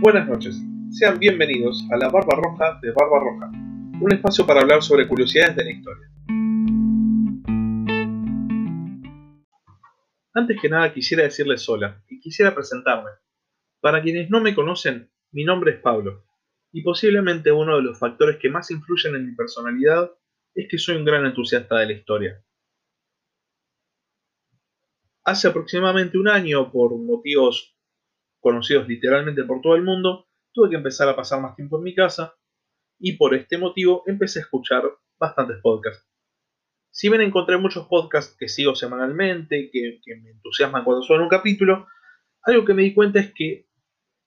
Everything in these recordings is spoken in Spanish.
Buenas noches, sean bienvenidos a la Barba Roja de Barba Roja, un espacio para hablar sobre curiosidades de la historia. Antes que nada quisiera decirles hola y quisiera presentarme. Para quienes no me conocen, mi nombre es Pablo, y posiblemente uno de los factores que más influyen en mi personalidad es que soy un gran entusiasta de la historia. Hace aproximadamente un año, por motivos conocidos literalmente por todo el mundo, tuve que empezar a pasar más tiempo en mi casa y por este motivo empecé a escuchar bastantes podcasts. Si bien encontré muchos podcasts que sigo semanalmente, que, me entusiasman cuando suena un capítulo, algo que me di cuenta es que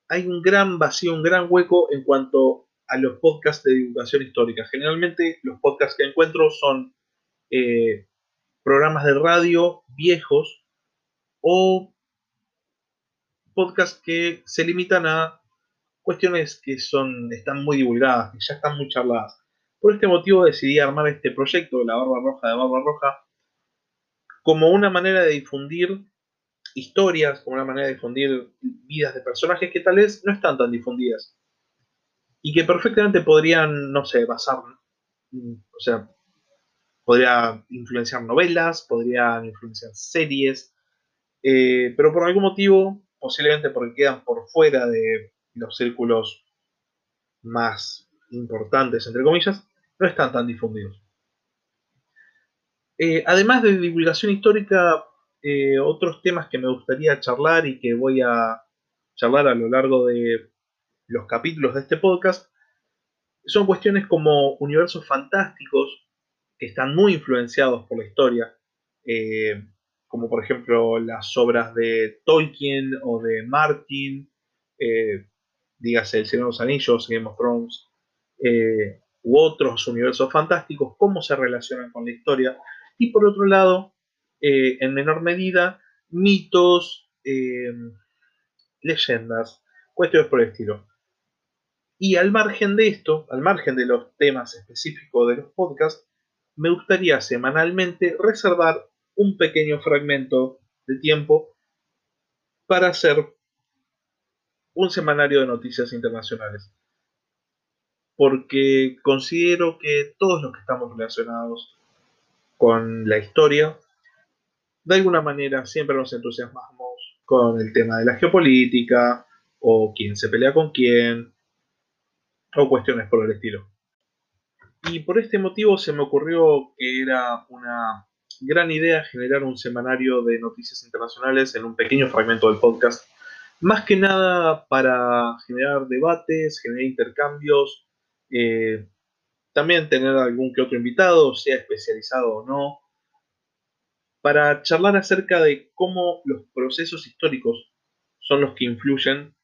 hay un gran vacío, un gran hueco en cuanto a los podcasts de divulgación histórica. Generalmente los podcasts que encuentro son eh, programas de radio viejos o podcasts que se limitan a cuestiones que son, están muy divulgadas, que ya están muy charladas. Por este motivo decidí armar este proyecto, La Barba Roja de Barba Roja, como una manera de difundir historias, como una manera de difundir vidas de personajes que tal vez no están tan difundidas. Y que perfectamente podrían, no sé, basar, o sea, podría influenciar novelas, podrían influenciar series, eh, pero por algún motivo posiblemente porque quedan por fuera de los círculos más importantes, entre comillas, no están tan difundidos. Eh, además de divulgación histórica, eh, otros temas que me gustaría charlar y que voy a charlar a lo largo de los capítulos de este podcast son cuestiones como universos fantásticos que están muy influenciados por la historia. Eh, como por ejemplo las obras de Tolkien o de Martin, eh, dígase El Señor de los Anillos, Game of Thrones, eh, u otros universos fantásticos, cómo se relacionan con la historia, y por otro lado, eh, en menor medida, mitos, leyendas, cuestiones por el estilo. Y al margen de esto, al margen de los temas específicos de los podcasts, me gustaría semanalmente reservar un pequeño fragmento de tiempo para hacer un semanario de noticias internacionales. Porque considero que todos los que estamos relacionados con la historia, de alguna manera siempre nos entusiasmamos con el tema de la geopolítica, o quién se pelea con quién, o cuestiones por el estilo. Y por este motivo se me ocurrió que era una gran idea generar un semanario de noticias internacionales en un pequeño fragmento del podcast. Más que nada para generar debates, generar intercambios, eh, también tener algún que otro invitado, sea especializado o no, para charlar acerca de cómo los procesos históricos son los que influyen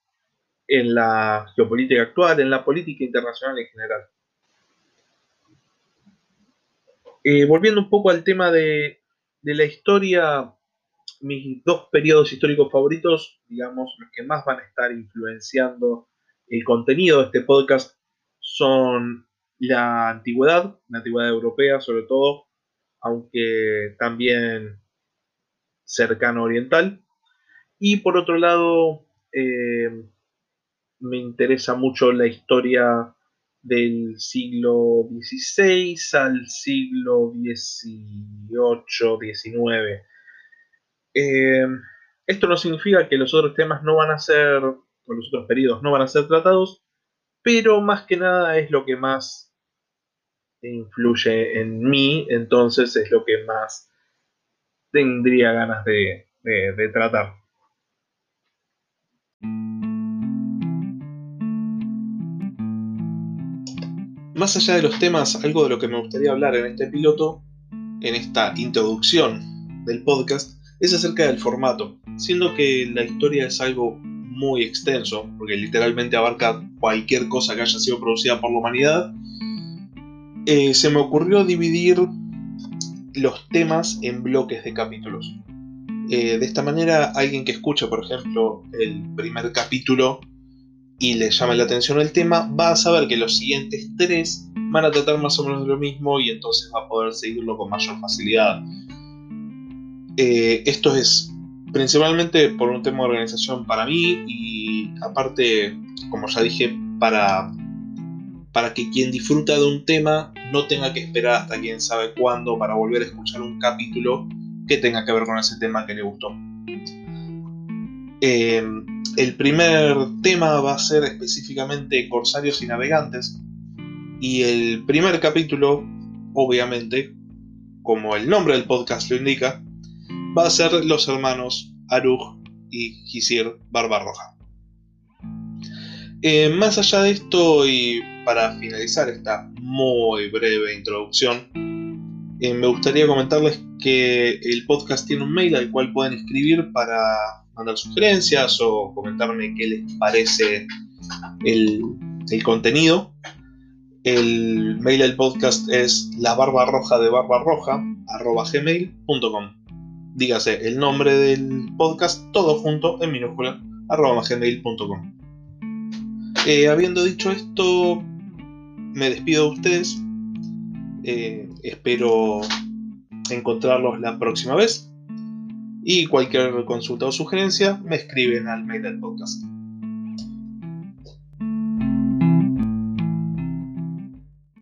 en la geopolítica actual, en la política internacional en general. Eh, volviendo un poco al tema de, la historia, mis dos periodos históricos favoritos, digamos, los que más van a estar influenciando el contenido de este podcast, son la antigüedad, la antigüedad europea sobre todo, aunque también cercano oriental. Y por otro lado, eh, me interesa mucho la historia del siglo XVI al siglo XVIII, XIX. Eh, esto no significa que los otros temas no van a ser, o los otros periodos no van a ser tratados, pero más que nada es lo que más influye en mí, entonces es lo que más tendría ganas de tratar. Más allá de los temas, algo de lo que me gustaría hablar en este piloto, en esta introducción del podcast, es acerca del formato, siendo que la historia es algo muy extenso, porque literalmente abarca cualquier cosa que haya sido producida por la humanidad, eh, se me ocurrió dividir los temas en bloques de capítulos. Eh, de esta manera, alguien que escucha, por ejemplo, el primer capítulo y le llama la atención el tema, va a saber que los siguientes tres van a tratar más o menos de lo mismo y entonces va a poder seguirlo con mayor facilidad. Eh, esto es principalmente por un tema de organización para mí y aparte como ya dije, para, para que quien disfruta de un tema no tenga que esperar hasta quién sabe cuándo para volver a escuchar un capítulo que tenga que ver con ese tema que le gustó. Eh, el primer tema va a ser específicamente Corsarios y Navegantes. Y el primer capítulo, obviamente, como el nombre del podcast lo indica, va a ser los hermanos Arug y Gisir Barbarroja. Eh, más allá de esto, y para finalizar esta muy breve introducción, eh, me gustaría comentarles que el podcast tiene un mail al cual pueden escribir para mandar sugerencias o comentarme qué les parece el, contenido. El mail del podcast es la barba roja de barba roja gmail.com. Dígase el nombre del podcast todo junto en minúscula arroba gmail.com. Eh, habiendo dicho esto, me despido de ustedes. Eh, espero encontrarlos la próxima vez. Y cualquier consulta o sugerencia me escriben al mail del podcast.